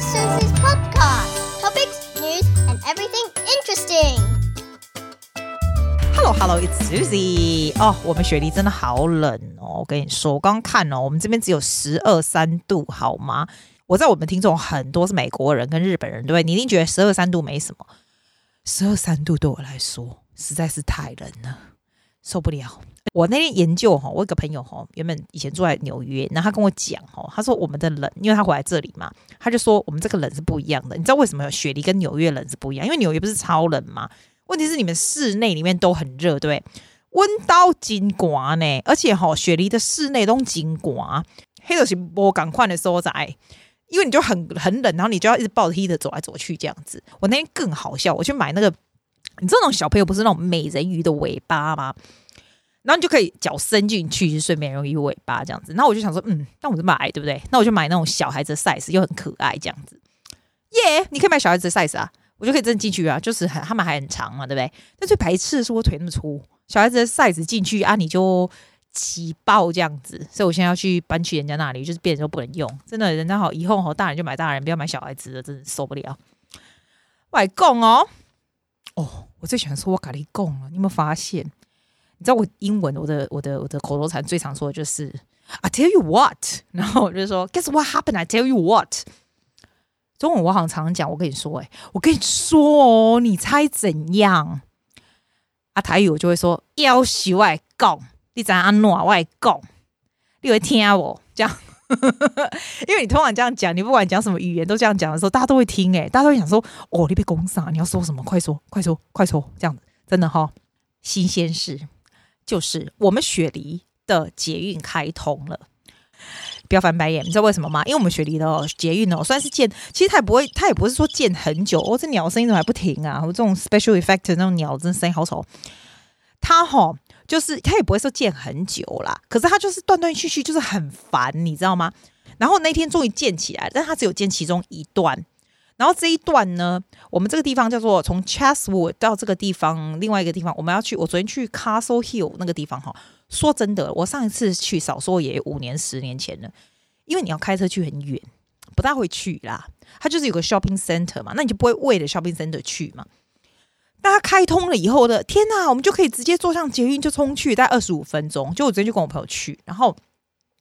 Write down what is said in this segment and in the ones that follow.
is Susie's podcast. Topics, news, and everything interesting. Hello, Hello, it's Susie. 哦，我们雪梨真的好冷哦！我跟你说，我刚刚看哦，我们这边只有十二三度，好吗？我在我们听众很多是美国人跟日本人，对不对？你一定觉得十二三度没什么，十二三度对我来说实在是太冷了，受不了。我那天研究哈，我有个朋友哈，原本以前住在纽约，然后他跟我讲哈，他说我们的冷，因为他回来这里嘛，他就说我们这个冷是不一样的。你知道为什么雪梨跟纽约冷是不一样？因为纽约不是超冷吗？问题是你们室内里面都很热，对，温到金刮呢，而且哈，雪梨的室内都金刮，黑的是波赶快的所在，因为你就很很冷，然后你就要一直抱着 heater 走来走去这样子。我那天更好笑，我去买那个，你知道那种小朋友不是那种美人鱼的尾巴吗？然后你就可以脚伸进去，就顺便用鱼尾巴这样子。然后我就想说，嗯，那我就买，对不对？那我就买那种小孩子的 size 又很可爱这样子。耶、你可以买小孩子的 size 啊，我就可以真进去啊，就是很他们还很长嘛，对不对？但最排斥的是我腿那么粗，小孩子的 size 进去啊，你就挤爆这样子。所以我现在要去搬去人家那里，就是变成说不能用。真的，人家好，以后好大人就买大人，不要买小孩子的，真的受不了。外公哦，哦，我最喜欢说我咖喱贡了，你有没有发现？你知道我英文，我的我的我的口头禅最常说的就是 I tell you what，然后我就说 Guess what happened? I tell you what。中文我好像常常讲，我跟你说，哎，我跟你说哦，你猜怎样？啊，台语我就会说要学外讲，你知安诺外讲，你会听我这样，因为你通常这样讲，你不管讲什么语言都这样讲的时候，大家都会听，哎，大家都会想说，哦，你被攻上，你要说什么？快说，快说，快说，这样子，真的哈、新鲜事。就是我们雪梨的捷运开通了，不要翻白眼，你知道为什么吗？因为我们雪梨的捷运哦，算是建，其实它也不会，它也不是说建很久哦。这鸟声音怎么还不停啊？我这种 special effect 那种鸟真声音好丑。它哈、哦，就是它也不会说建很久啦，可是它就是断断续续，就是很烦，你知道吗？然后那天终于建起来，但它只有建其中一段。然后这一段呢，我们这个地方叫做从 Chatswood 到这个地方，另外一个地方我们要去。我昨天去 Castle Hill 那个地方哈，说真的，我上一次去少说也五年、十年前了，因为你要开车去很远，不大会去啦。它就是有个 shopping center 嘛，那你就不会为了 shopping center 去嘛。那它开通了以后的，天哪，我们就可以直接坐上捷运就冲去，大概二十五分钟。就我昨天就跟我朋友去，然后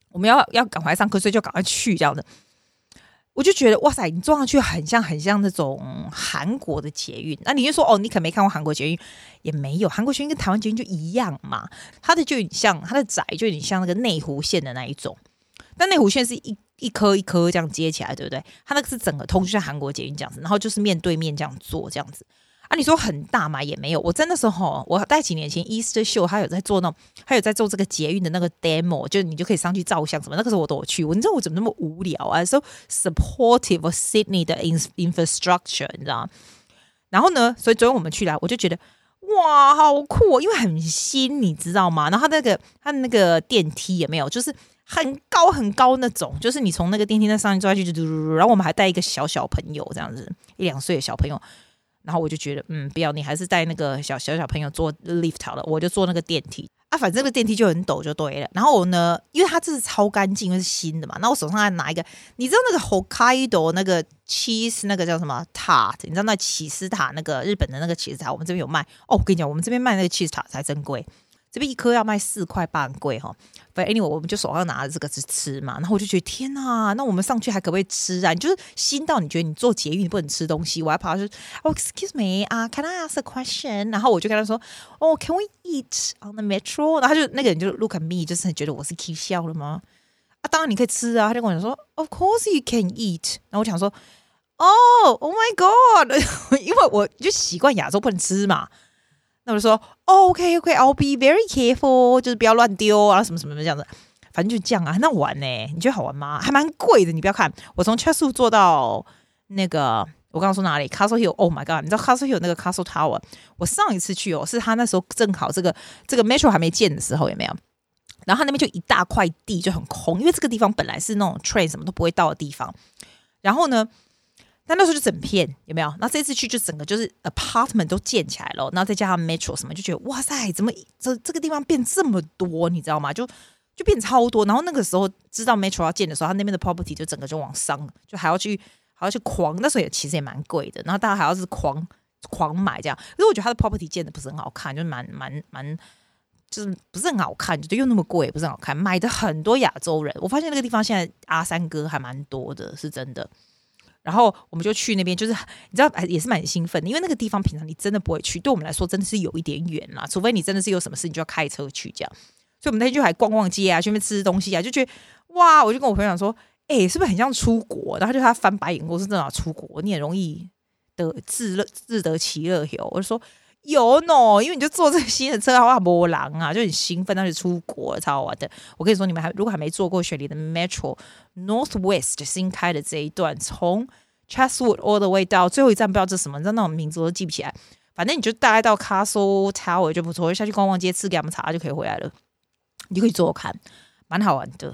我们要要赶快上课，所以就赶快去这样的。我就觉得哇塞，你坐上去很像很像那种韩国的捷运。那你就说哦，你可没看过韩国捷运？也没有，韩国捷运跟台湾捷运就一样嘛。它的就有点像，它的窄就有点像那个内湖线的那一种。但内湖线是一一颗一颗这样接起来，对不对？它那个是整个通，就像韩国捷运这样子，然后就是面对面这样坐这样子。啊，你说很大嘛？也没有。我在那时候，我在几年前 Easter Show，他有在做那种，他有在做这个捷运的那个 demo，就你就可以上去照相什么。那个时候我都有去。我你知道我怎么那么无聊啊？So supportive of Sydney 的 infrastructure，你知道？然后呢，所以昨天我们去了，我就觉得哇，好酷哦，因为很新，你知道吗？然后他那个他那个电梯也没有，就是很高很高那种，就是你从那个电梯那上面坐下去，就嘟嘟嘟。然后我们还带一个小小朋友，这样子一两岁的小朋友。然后我就觉得，嗯，不要，你还是带那个小小小朋友坐 lift 好了，我就坐那个电梯啊，反正那个电梯就很陡，就对了。然后我呢，因为它这是超干净，因为是新的嘛，那我手上还拿一个，你知道那个 Hokkaido 那个 cheese 那个叫什么 tart？你知道那起司塔那个日本的那个起司塔，我们这边有卖哦。我跟你讲，我们这边卖那个起司塔才真贵。这边一颗要卖四块半，贵哈。反正 anyway，我们就手上拿着这个去吃嘛。然后我就觉得天呐，那我们上去还可不可以吃啊？你就是新到你觉得你做捷运不能吃东西，我还跑去说哦，excuse me 啊，can I ask a question？然后我就跟他说哦，can we eat on the metro？然后他就那个人就 look at me，就是觉得我是 keep 笑了吗？啊，当然你可以吃啊。他就跟我讲说，of course you can eat。然后我想说，哦，oh my god，因为我就习惯亚洲不能吃嘛。那我就说、，OK OK，I'll、be very careful，就是不要乱丢啊，什么什么这样子，反正就这样啊，很好玩呢。你觉得好玩吗？还蛮贵的，你不要看，我从 Chatswood 坐到那个，我刚刚说哪里？Castle Hill，Oh my god，你知道 Castle Hill 那个 Castle Tower？我上一次去哦，是他那时候正好这个这个 Metro 还没建的时候，有没有？然后他那边就一大块地就很空，因为这个地方本来是那种 train 什么都不会到的地方，然后呢？但那时候就整片有没有？那这次去就整个就是 apartment 都建起来了，然后再加上 metro 什么，就觉得哇塞，怎么这这个地方变这么多？你知道吗？就就变超多。然后那个时候知道 metro 要建的时候，他那边的 property 就整个就往上，就还要去还要去狂，那时候也其实也蛮贵的，然后大家还要是狂狂买这样。可是我觉得他的 property 建的不是很好看，就蛮蛮蛮，就是不是很好看，就又那么贵，不是很好看。买的很多亚洲人，我发现那个地方现在阿三哥还蛮多的，是真的。然后我们就去那边，就是你知道，也是蛮兴奋的，因为那个地方平常你真的不会去，对我们来说真的是有一点远啦，除非你真的是有什么事，你就要开车去这样。所以我们那天就还逛逛街啊，去那边吃东西啊，就觉得哇，我就跟我朋友讲说，哎、是不是很像出国？然后就他翻白眼，我是真的出国，你也容易得自乐自得其乐哟。我就说有喏，因为你就坐这个新的车，哇，波浪啊，就很兴奋，那就出国超好玩的。我跟你说，你们还如果还没坐过雪梨的 Metro Northwest 新开的这一段，从 Chatswood all the way 到最后一站，不知道这什么，你知道那种名字都记不起来。反正你就大概到 Castle Tower 就不错，下去逛逛街，吃个下午茶就可以回来了。你就可以坐看，蛮好玩的，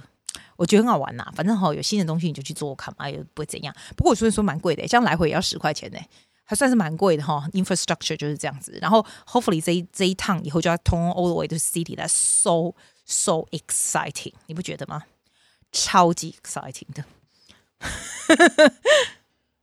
我觉得很好玩呐。反正哈，有新的东西你就去做看嘛，也不会怎样。不过我说说蛮贵的，像来回也要十块钱呢，还算是蛮贵的哈。Infrastructure 就是这样子。然后 Hopefully 这一这一趟以后就要通 all the way to city，That's so so exciting，你不觉得吗？超级 exciting 的。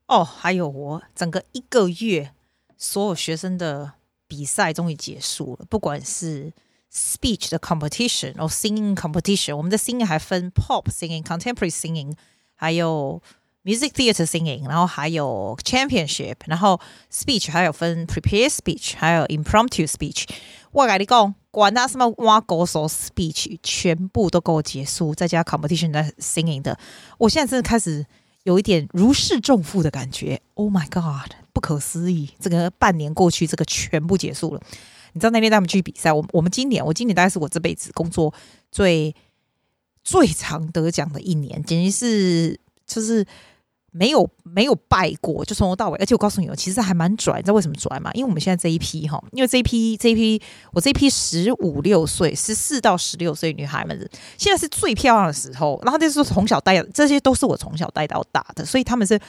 哦，还有我整个一个月，所有学生的比赛终于结束了，不管是 speech 的 competition，或 singing competition，我们的 singing 还分 pop singing、contemporary singing，还有 music theater singing，然后还有 championship，然后 speech 还有分 prepare speech，还有 impromptu speech。我跟你讲，管他什么挖狗手 speech，全部都给我结束，再加 competition 的 singing 的，我现在真的开始。有一点如释重负的感觉，Oh my God，不可思议！这个半年过去，这个全部结束了。你知道那天带他们去比赛，我我们今年，我今年大概是我这辈子工作最最常得奖的一年，简直是就是。没有没有败过，就从头到尾。而且我告诉你哦，其实还蛮拽，你知道为什么拽吗？因为我们现在这一批哈，因为这一批这一批我这一批十五六岁、十四到十六岁女孩们，现在是最漂亮的时候。然后这是从小带，这些都是我从小带到大的，所以他们是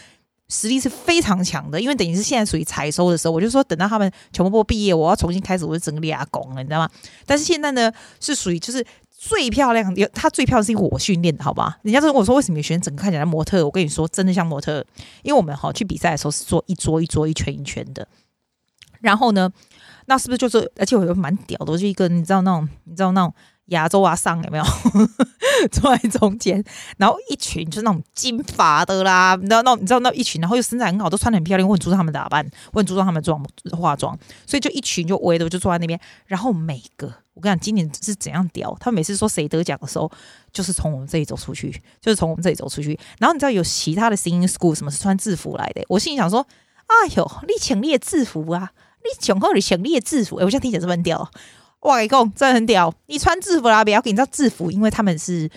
实力是非常强的。因为等于是现在属于采收的时候，我就说等到他们全部毕业，我要重新开始，我就整个立功了，你知道吗？但是现在呢，是属于就是。最漂亮，有她最漂亮是因为我训练的，好吧？人家说我说，为什么你选整个看起来模特？我跟你说，真的像模特，因为我们哈去比赛的时候是坐一桌一桌一圈一圈的。然后呢，那是不是就是？而且我又蛮屌的，我就一个你知道那种，你知道那种。亚洲啊，上有没有 坐在中间？然后一群就是那种金发的啦，你知道那你知道那一群，然后又身材很好，都穿得很漂亮，我很注重他们打扮，我很注重他们妆化妆，所以就一群就围着就坐在那边。然后每个我跟你讲，今年是怎样屌？他们每次说谁得奖的时候，就是从我们这里走出去，就是从我们这里走出去。然后你知道有其他的 singing school 什么是穿制服来的？我心里想说，哎呦，你请列制服啊，你请后你请列制服，哎，我现在听起来是不是很屌？哇，一共真的很屌！你穿制服啦，不要给你知道制服，因为他们是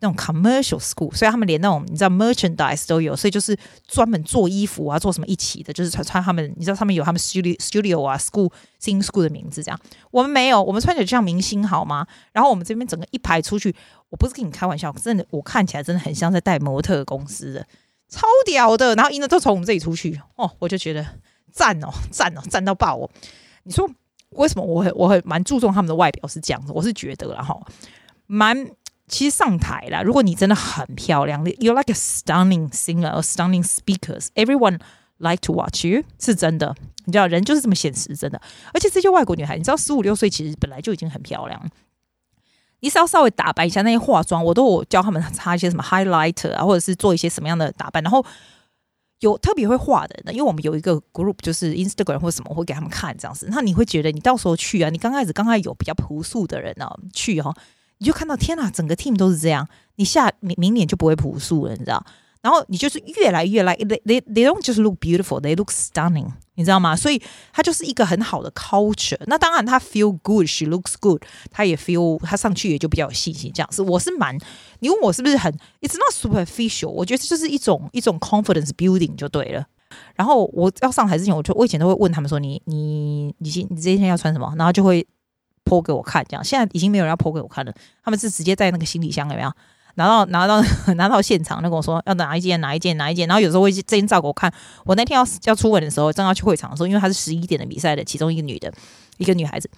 那种 commercial school，所以他们连那种你知道 merchandise 都有，所以就是专门做衣服啊，做什么一起的，就是穿穿他们，你知道他们有他们 studio studio 啊，school sing school 的名字这样。我们没有，我们穿起来就像明星好吗？然后我们这边整个一排出去，我不是跟你开玩笑，真的，我看起来真的很像在带模特公司的，超屌的。然后赢的都从我们这里出去哦，我就觉得赞哦，赞哦，赞到爆哦！你说。为什么我很我很蛮注重他们的外表是这样子？我是觉得然后蛮其实上台啦，如果你真的很漂亮，You like a stunning singer or stunning speakers，everyone like to watch you，是真的。你知道人就是这么现实，真的。而且这些外国女孩，你知道十五六岁其实本来就已经很漂亮，你只要稍微打扮一下那些化妆，我都有教他们擦一些什么 highlighter 啊，或者是做一些什么样的打扮，然后。有特别会画的人，因为我们有一个 group，就是 Instagram 或者什么会给他们看这样子。那你会觉得，你到时候去啊，你刚开始刚开始有比较朴素的人啊去啊，你就看到天哪，整个 team 都是这样。你下明明年就不会朴素了，你知道？然后你就是越来越来，they they they don't just look beautiful, they look stunning，你知道吗？所以它就是一个很好的 culture。那当然，他 feel good，she looks good，他也 feel，他上去也就比较有信心。这样子，我是蛮，你问我是不是很，it's not superficial，我觉得这就是一种一种 confidence building 就对了。然后我要上台之前，我就我以前都会问他们说，你你你今你这一天要穿什么？然后就会 po 给我看，这样。现在已经没有人要 po 给我看了，他们是直接在那个行李箱，里面？拿到拿到 拿到现场，他跟我说要哪一件哪一件哪一件，然后有时候会这件照给我看。我那天要要出门的时候，正要去会场的时候，因为她是十一点的比赛的其中一个女的，一个女孩子，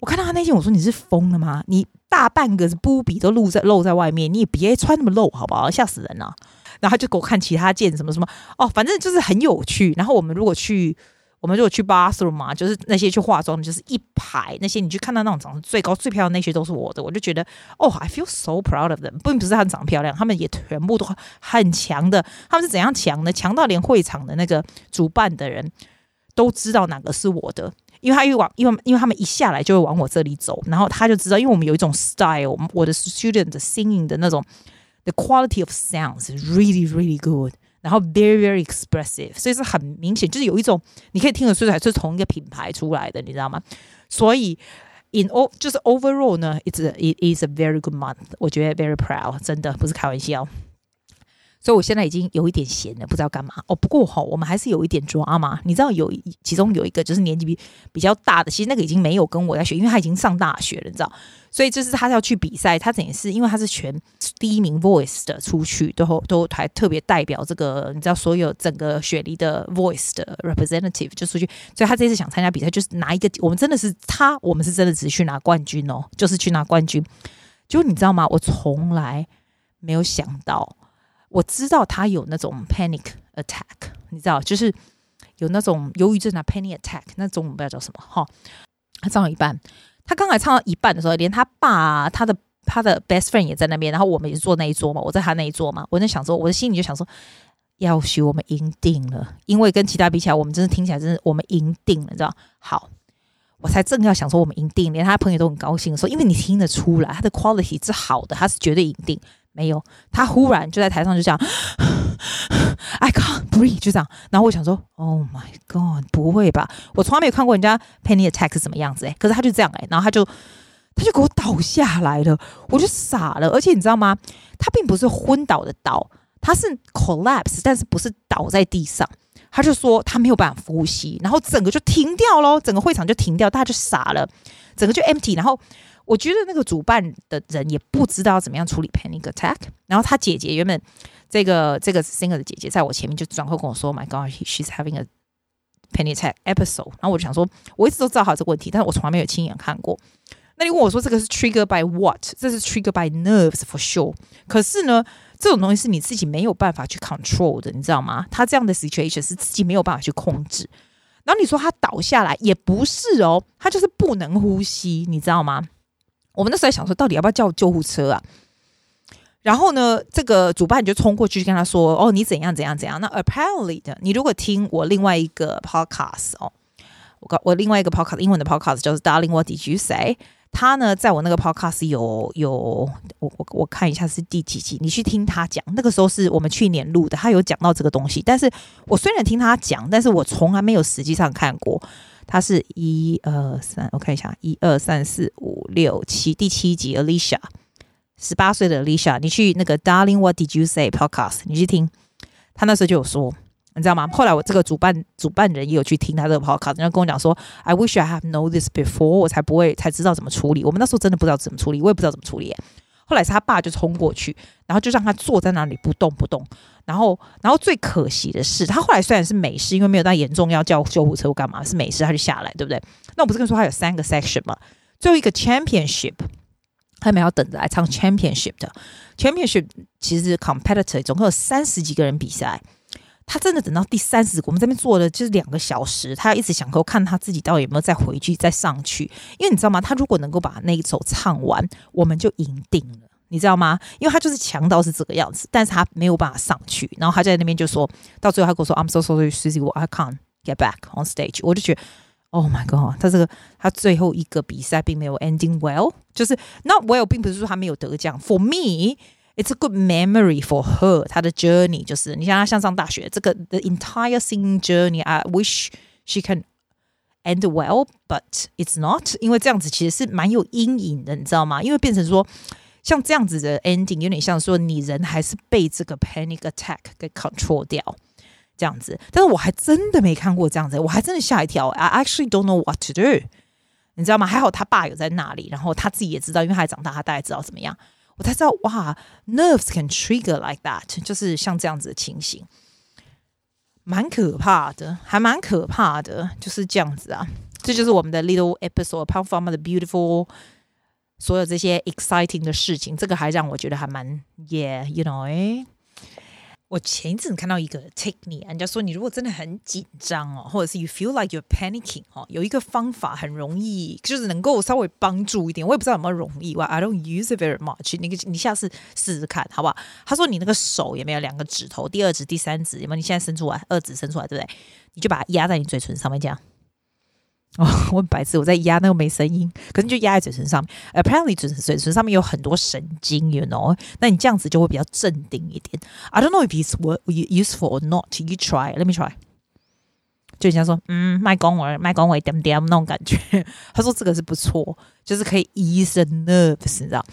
我看到她那件，我说你是疯了吗？你大半个是布比都露在露在外面，你也别穿那么露好不好？吓死人了！然后他就给我看其他件什么什么哦，反正就是很有趣。然后我们如果去，我们如果去 bathroom 嘛，就是那些去化妆，就是一排那些你去看到那种长得最高最漂亮那些都是我的，我就觉得哦，I feel so proud of them。并不是他们长得漂亮，他们也全部都很强的。他们是怎样强的？强到连会场的那个主办的人都知道哪个是我的。因为他一往，因为因为他们一下来就会往我这里走，然后他就知道，因为我们有一种 style，我的 student 的 singing 的那种 the quality of sounds is really really good，然后 very very expressive，所以是很明显，就是有一种你可以听得出来是同一个品牌出来的，你知道吗？所以 in all 就是 overall 呢，it's it is a very good month，我觉得 very proud，真的不是开玩笑。所以我现在已经有一点闲了，不知道干嘛哦。不过哈，我们还是有一点抓嘛。你知道有其中有一个就是年纪比比较大的，其实那个已经没有跟我在学，因为他已经上大学了，你知道。所以就是他要去比赛，他等于是因为他是全第一名 voice 的出去，都都还特别代表这个，你知道所有整个雪梨的 voice 的 representative 就出去。所以他这次想参加比赛，就是拿一个我们真的是他，我们是真的只是去拿冠军哦，就是去拿冠军。就你知道吗？我从来没有想到。我知道他有那种 panic attack，你知道，就是有那种忧郁症啊，panic attack，那中文不知道叫什么哈。他唱到一半，他刚才唱到一半的时候，连他爸、他的他的 best friend 也在那边，然后我们也是坐那一桌嘛，我在他那一桌嘛，我在想说，我的心里就想说，要许我们赢定了，因为跟其他比起来，我们真的听起来真的我们赢定了，你知道？好，我才正要想说我们赢定，连他朋友都很高兴说，因为你听得出来他的 quality 是好的，他是绝对赢定。没有，他忽然就在台上就这样，I can't breathe，就这样。然后我想说，Oh my God，不会吧？我从来没有看过人家 panic attack 是什么样子诶，可是他就这样诶，然后他就他就给我倒下来了，我就傻了。而且你知道吗？他并不是昏倒的倒，他是 collapse，但是不是倒在地上。他就说他没有办法呼吸，然后整个就停掉喽，整个会场就停掉，大家就傻了，整个就 empty，然后。我觉得那个主办的人也不知道怎么样处理 panic attack。然后他姐姐原本这个这个 singer 的姐姐在我前面就转头跟我说：“My God, she's having a panic attack episode。”然后我就想说，我一直都知道好这个问题，但是我从来没有亲眼看过。那你问我说这个是 trigger by what？这是 trigger by nerves for sure。可是呢，这种东西是你自己没有办法去 control 的，你知道吗？他这样的 situation 是自己没有办法去控制。然后你说他倒下来也不是哦，他就是不能呼吸，你知道吗？我们那时候在想说，到底要不要叫救护车啊？然后呢，这个主办就冲过去跟他说：“哦，你怎样怎样怎样。”那 apparently 的，你如果听我另外一个 podcast 哦，我我另外一个 podcast 英文的 podcast 就是 Darling What Did You Say？他呢，在我那个 podcast 有有我我我看一下是第几集，你去听他讲。那个时候是我们去年录的，他有讲到这个东西。但是我虽然听他讲，但是我从来没有实际上看过。他是一二三，我看一下，一二三四五六七，第七集，Alicia，十八岁的 Alicia，你去那个 Darling What Did You Say Podcast，你去听，他那时候就有说，你知道吗？后来我这个主办主办人也有去听他这个 Podcast，然后跟我讲说，I wish I have known this before，我才不会才知道怎么处理。我们那时候真的不知道怎么处理，我也不知道怎么处理。后来是他爸就冲过去，然后就让他坐在那里不动不动。然后，然后最可惜的是，他后来虽然是没事，因为没有到严重要叫救护车或干嘛，是没事，他就下来，对不对？那我不是跟你说他有三个 section 吗？最后一个 championship，他们要等着来唱 championship 的 championship，其实 competitor 总共有三十几个人比赛，他真的等到第三十，我们这边坐了就是两个小时，他一直想说看他自己到底有没有再回去再上去，因为你知道吗？他如果能够把那一首唱完，我们就赢定了。你知道吗？因为他就是强到是这个样子，但是他没有办法上去，然后他在那边就说到最后，他跟我说：“I'm so sorry, Susie, I can't get back on stage。”我就觉得，Oh my God，他这个他最后一个比赛并没有 ending well，就是 not well，并不是说他没有得奖。For me, it's a good memory for her。她的 journey 就是你像她像上大学这个 the entire singing journey, I wish she can end well, but it's not，因为这样子其实是蛮有阴影的，你知道吗？因为变成说。像这样子的 ending 有点像说你人还是被这个 panic attack 给 control 掉这样子，但是我还真的没看过这样子，我还真的吓一跳。I actually don't know what to do，你知道吗？还好他爸有在那里，然后他自己也知道，因为他还长大，他大概知道怎么样。我才知道哇，nerves can trigger like that，就是像这样子的情形，蛮可怕的，还蛮可怕的，就是这样子啊。这就是我们的 little episode，apart from the beautiful。所有这些 exciting 的事情，这个还让我觉得还蛮，yeah，you know，哎， 我前一阵看到一个 technique，人家说你如果真的很紧张哦，或者是 you feel like you're panicking 哦，有一个方法很容易，就是能够稍微帮助一点。我也不知道有没有容易哇，I don't use it very much。你你下次试试看好不好？他说你那个手有没有两个指头，第二指、第三指有没有？你现在伸出来，二指伸出来，对不对？你就把它压在你嘴唇上面这样。哦，问白字，我在压那个没声音，可是就压在嘴唇上面。Apparently，嘴嘴唇上面有很多神经，you know？那你这样子就会比较镇定一点。I don't know if it's useful or not. You try. Let me try. 就人家说，嗯，麦讲话，麦讲话，点点那种感觉。他说这个是不错，就是可以 ease the nerves，你知道。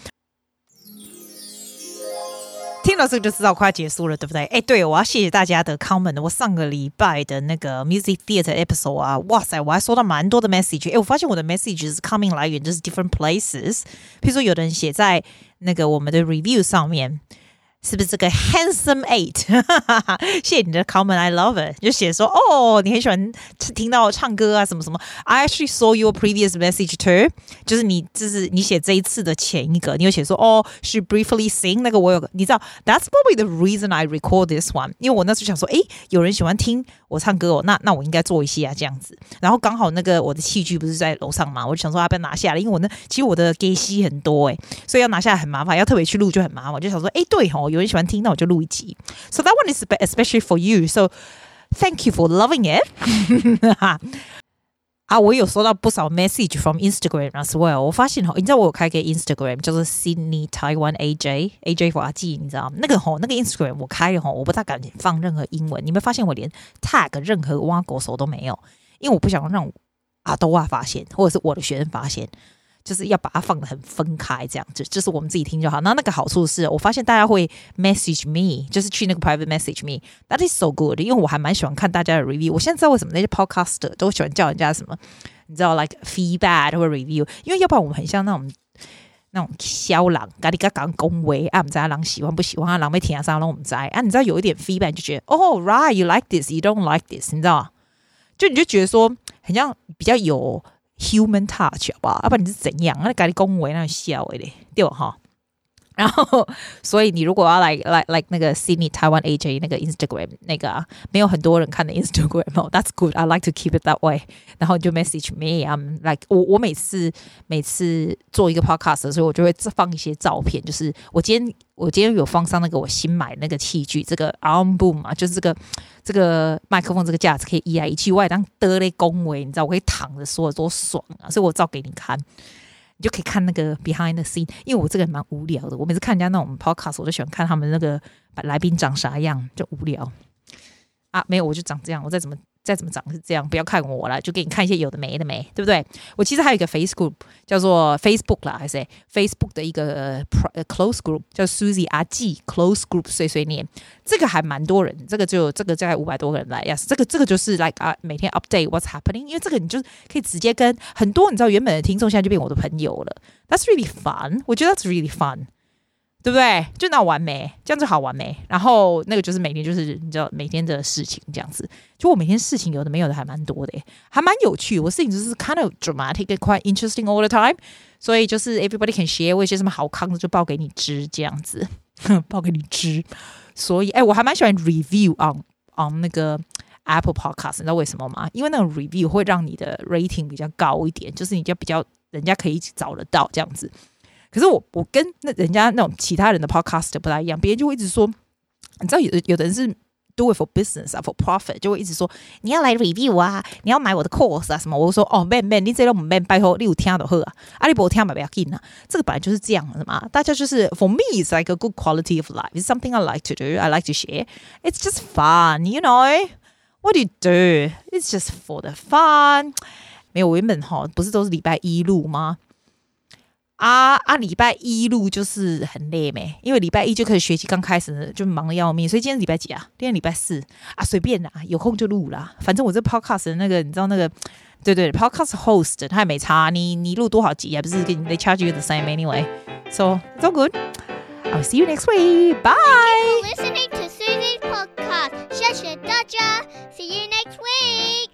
听到这个就知道快结束了，对不对？哎，对，我要谢谢大家的 comment。我上个礼拜的那个 music theater episode 啊，哇塞，我还收到蛮多的 message。哎，我发现我的 message 是 coming 来源就是 different places。譬如说，有的人写在那个我们的 review 上面。是不是这个 handsome eight？谢谢你的 comment，I love it。就写说哦，你很喜欢听到我唱歌啊，什么什么。I actually saw your previous message too，就是你就是你写这一次的前一个，你有写说哦，she briefly sing 那个我有，你知道，That's probably the reason I record this one，因为我那时候想说，诶，有人喜欢听我唱歌哦，那那我应该做一些啊这样子。然后刚好那个我的器具不是在楼上嘛，我就想说要不要拿下来，因为我那其实我的 gay 吸很多诶，所以要拿下来很麻烦，要特别去录就很麻烦。我就想说，诶，对吼。有人喜欢听，那我就录一集。So that one is especially for you. So thank you for loving it. 啊，我有收到不少 message from Instagram as well。我发现哈，你知道我有开个 Instagram 叫做 Sydney Taiwan AJ AJ for 阿记，你知道吗？那个吼，那个 Instagram 我开了吼，我不大敢放任何英文。你们发现我连 tag 任何挖狗手都没有，因为我不想让阿多啊发现，或者是我的学生发现。 就是要把它放得很分开，这样子，就是我们自己听就好。那那个好处是我发现大家会 message me，就是去那个 private message me，that is so good。因为我还蛮喜欢看大家的 review。我现在知道为什么那些 podcaster 都喜欢叫人家什么，你知道，like feedback 或 review，因为要不然我们很像那种那种肖狼，咖喱咖讲恭维啊，我们知道狼喜欢不喜欢啊，狼被填上了我们在啊，你知道有一点 feedback 就觉得哦，right，you like this，you don't like this，你知道吗？就你就觉得说很像比较有。Human touch 好不好？要不然你是怎样？那赶紧恭维那笑诶嘞，对吧？哈。然后，所以你如果要来来来那个 Sydney Taiwan AJ 那个 Instagram 那个啊，没有很多人看的 Instagram 哦，That's good. I like to keep it that way. 然后你就 message me. I'm like 我我每次每次做一个 podcast 的时候，我就会放一些照片，就是我今天我今天有放上那个我新买那个器具，这个 arm boom 嘛，就是这个这个麦克风这个架子可以一来一去，外当得嘞恭维，你知道我可以躺着说多爽啊，所以我照给你看。你就可以看那个 behind the scene，因为我这个人蛮无聊的。我每次看人家那种 podcast，我就喜欢看他们那个来宾长啥样，就无聊啊。没有，我就长这样，我再怎么。再怎么长是这样，不要看我了，就给你看一些有的没的没，对不对？我其实还有一个 Facebook 叫做 Facebook 啦，还是 Facebook 的一个 close group 叫 Susie 阿季 close group 碎碎念，这个还蛮多人，这个就这个大概五百多个人来，yes，这个这个就是 like 啊，每天 update what's happening，因为这个你就可以直接跟很多你知道原本的听众现在就变我的朋友了，That's really fun，我觉得 That's really fun。对不对？就那完美，这样子好完美。然后那个就是每天就是你知道每天的事情这样子。就我每天事情有的没有的还蛮多的，还蛮有趣。我事情就是 kind of dramatic quite interesting all the time。所以就是 everybody can share，我一些什么好康的就报给你知这样子，报给你知。所以哎，我还蛮喜欢 review on on 那个 Apple Podcast，你知道为什么吗？因为那个 review 会让你的 rating 比较高一点，就是你就比较人家可以找得到这样子。可是我我跟那人家那种其他人的 podcast 不太一样，别人就会一直说，你知道有有的人是 do it for business 啊 for profit，就会一直说你要来 review 啊，你要买我的 course 啊什么，我就说哦，man man，你这都不 man，拜托你有听就好啊，阿里伯听嘛不要紧啊，这个本来就是这样的嘛，大家就是 for me it's like a good quality of life, it's something I like to do, I like to share, it's just fun, you know, what do you do? It's just for the fun。没有，我原本哈不是都是礼拜一录吗？啊啊，礼、拜一路就是很累没，因为礼拜一就可以学习，刚开始就忙得要命，所以今天礼拜几啊？今天礼拜四啊，随便啦，有空就录啦。反正我这 podcast 的那个，你知道那个，对对 ,，podcast host 他也没差，你你录多少集也不是给你 charge you the same anyway。So it's all good. I'll see you next week. Bye. Listening to Susie's podcast. 谢谢大家。See you next week.